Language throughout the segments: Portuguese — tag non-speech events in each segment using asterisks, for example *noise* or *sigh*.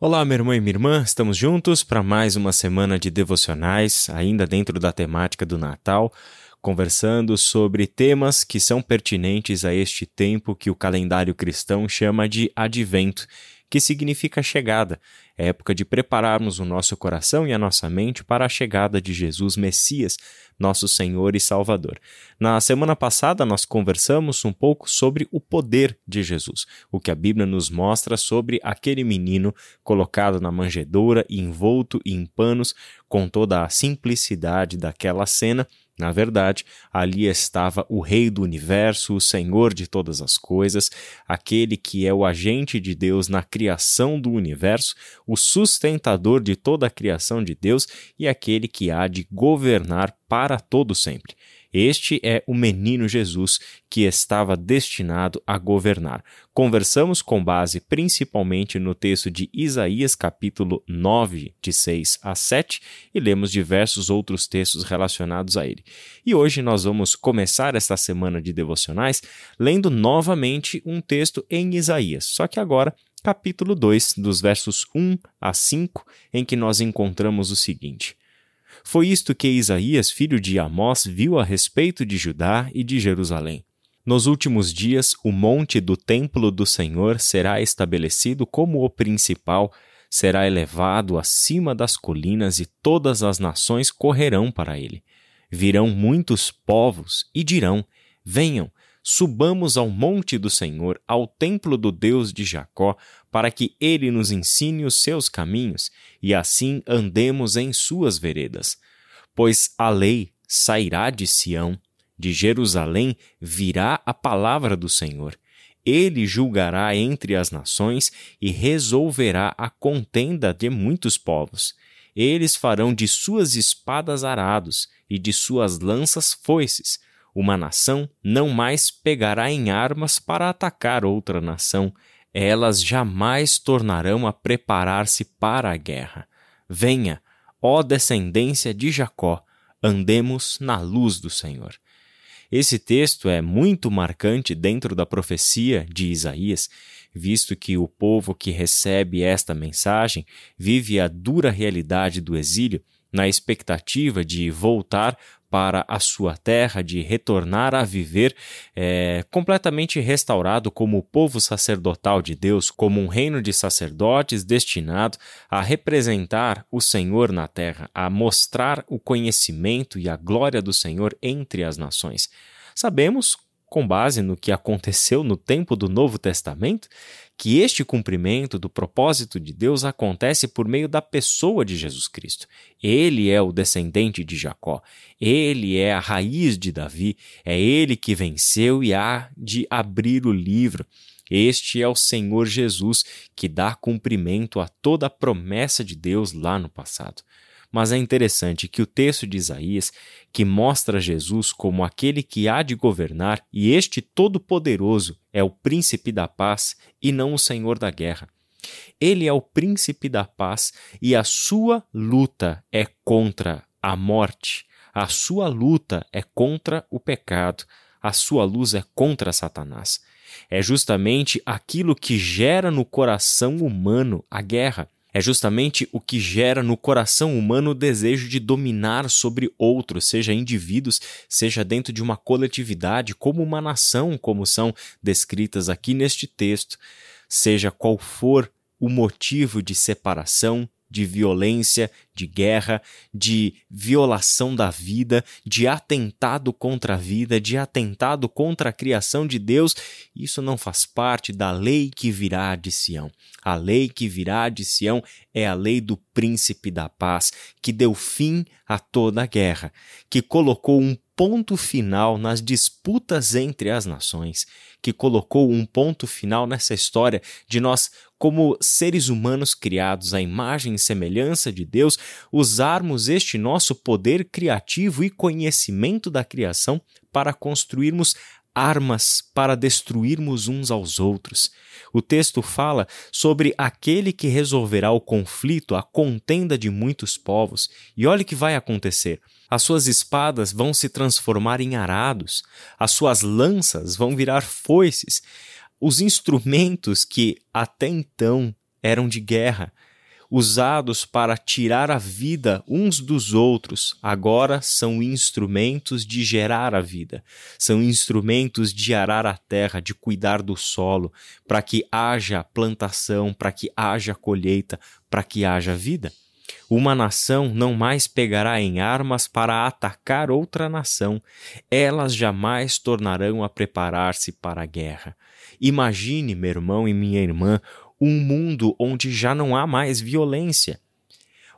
Olá, meu irmão e minha irmã, estamos juntos para mais uma semana de devocionais, ainda dentro da temática do Natal, conversando sobre temas que são pertinentes a este tempo que o calendário cristão chama de advento que significa chegada, é época de prepararmos o nosso coração e a nossa mente para a chegada de Jesus Messias, nosso Senhor e Salvador. Na semana passada, nós conversamos um pouco sobre o poder de Jesus, o que a Bíblia nos mostra sobre aquele menino colocado na manjedoura, envolto em panos, com toda a simplicidade daquela cena na verdade, ali estava o Rei do universo, o Senhor de todas as coisas, aquele que é o agente de Deus na criação do universo, o sustentador de toda a criação de Deus e aquele que há de governar para todo sempre. Este é o menino Jesus que estava destinado a governar. Conversamos com base principalmente no texto de Isaías, capítulo 9, de 6 a 7, e lemos diversos outros textos relacionados a ele. E hoje nós vamos começar esta semana de devocionais lendo novamente um texto em Isaías, só que agora capítulo 2, dos versos 1 a 5, em que nós encontramos o seguinte: foi isto que Isaías, filho de Amós, viu a respeito de Judá e de Jerusalém. Nos últimos dias, o monte do templo do Senhor será estabelecido como o principal, será elevado acima das colinas e todas as nações correrão para ele. Virão muitos povos e dirão: Venham, subamos ao monte do Senhor, ao templo do Deus de Jacó, para que ele nos ensine os seus caminhos e assim andemos em suas veredas. Pois a lei sairá de Sião, de Jerusalém virá a palavra do Senhor. Ele julgará entre as nações e resolverá a contenda de muitos povos. Eles farão de suas espadas arados e de suas lanças foices uma nação não mais pegará em armas para atacar outra nação, elas jamais tornarão a preparar-se para a guerra. Venha, ó descendência de Jacó, andemos na luz do Senhor. Esse texto é muito marcante dentro da profecia de Isaías, visto que o povo que recebe esta mensagem vive a dura realidade do exílio na expectativa de voltar para a sua terra, de retornar a viver é, completamente restaurado como o povo sacerdotal de Deus, como um reino de sacerdotes destinado a representar o Senhor na terra, a mostrar o conhecimento e a glória do Senhor entre as nações. Sabemos, com base no que aconteceu no tempo do Novo Testamento, que este cumprimento do propósito de Deus acontece por meio da pessoa de Jesus Cristo. Ele é o descendente de Jacó, ele é a raiz de Davi, é ele que venceu e há de abrir o livro. Este é o Senhor Jesus que dá cumprimento a toda a promessa de Deus lá no passado. Mas é interessante que o texto de Isaías, que mostra Jesus como aquele que há de governar, e este Todo-Poderoso é o príncipe da paz e não o senhor da guerra. Ele é o príncipe da paz e a sua luta é contra a morte, a sua luta é contra o pecado, a sua luz é contra Satanás. É justamente aquilo que gera no coração humano a guerra é justamente o que gera no coração humano o desejo de dominar sobre outros, seja indivíduos, seja dentro de uma coletividade, como uma nação, como são descritas aqui neste texto, seja qual for o motivo de separação, de violência, de guerra, de violação da vida, de atentado contra a vida, de atentado contra a criação de Deus, isso não faz parte da lei que virá de Sião. A lei que virá de Sião é a lei do príncipe da paz, que deu fim a toda a guerra, que colocou um ponto final nas disputas entre as nações, que colocou um ponto final nessa história de nós, como seres humanos criados à imagem e semelhança de Deus, usarmos este nosso poder criativo e conhecimento da criação para construirmos armas para destruirmos uns aos outros. O texto fala sobre aquele que resolverá o conflito, a contenda de muitos povos. E olha o que vai acontecer. As suas espadas vão se transformar em arados, as suas lanças vão virar foices. Os instrumentos que até então eram de guerra, usados para tirar a vida uns dos outros, agora são instrumentos de gerar a vida, são instrumentos de arar a terra, de cuidar do solo, para que haja plantação, para que haja colheita, para que haja vida. Uma nação não mais pegará em armas para atacar outra nação, elas jamais tornarão a preparar-se para a guerra. Imagine, meu irmão e minha irmã, um mundo onde já não há mais violência,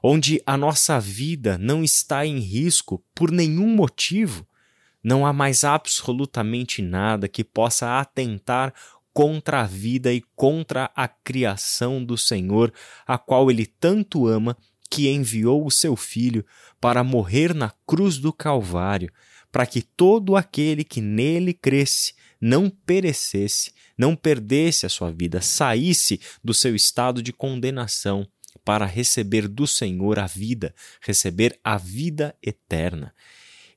onde a nossa vida não está em risco por nenhum motivo, não há mais absolutamente nada que possa atentar contra a vida e contra a criação do Senhor, a qual ele tanto ama, que enviou o seu Filho para morrer na cruz do Calvário, para que todo aquele que nele cresce não perecesse, não perdesse a sua vida, saísse do seu estado de condenação para receber do Senhor a vida, receber a vida eterna.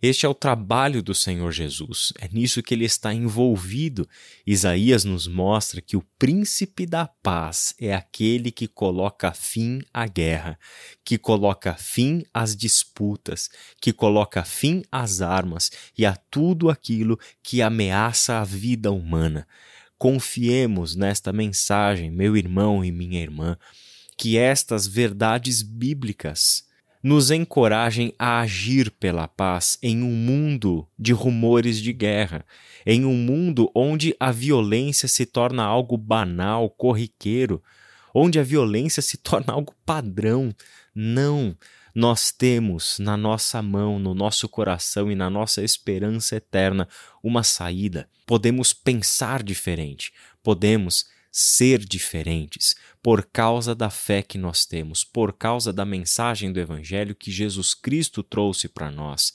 Este é o trabalho do Senhor Jesus, é nisso que ele está envolvido. Isaías nos mostra que o príncipe da paz é aquele que coloca fim à guerra, que coloca fim às disputas, que coloca fim às armas e a tudo aquilo que ameaça a vida humana. Confiemos nesta mensagem, meu irmão e minha irmã, que estas verdades bíblicas nos encorajem a agir pela paz em um mundo de rumores de guerra, em um mundo onde a violência se torna algo banal, corriqueiro, onde a violência se *laughs* torna algo padrão. Não, nós temos na nossa mão, no nosso coração e na nossa esperança eterna uma saída. Podemos pensar diferente, podemos ser diferentes por causa da fé que nós temos, por causa da mensagem do Evangelho que Jesus Cristo trouxe para nós.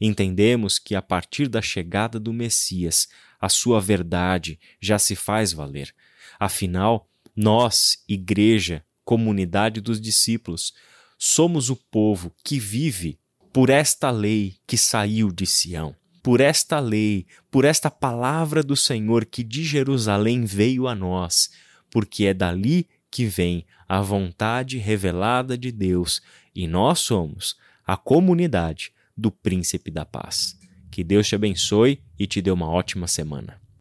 Entendemos que a partir da chegada do Messias, a sua verdade já se faz valer. Afinal, nós, Igreja, comunidade dos discípulos, somos o povo que vive por esta lei que saiu de Sião por esta lei, por esta palavra do Senhor que de Jerusalém veio a nós, porque é dali que vem a vontade revelada de Deus e nós somos a comunidade do Príncipe da Paz. Que Deus te abençoe e te dê uma ótima semana.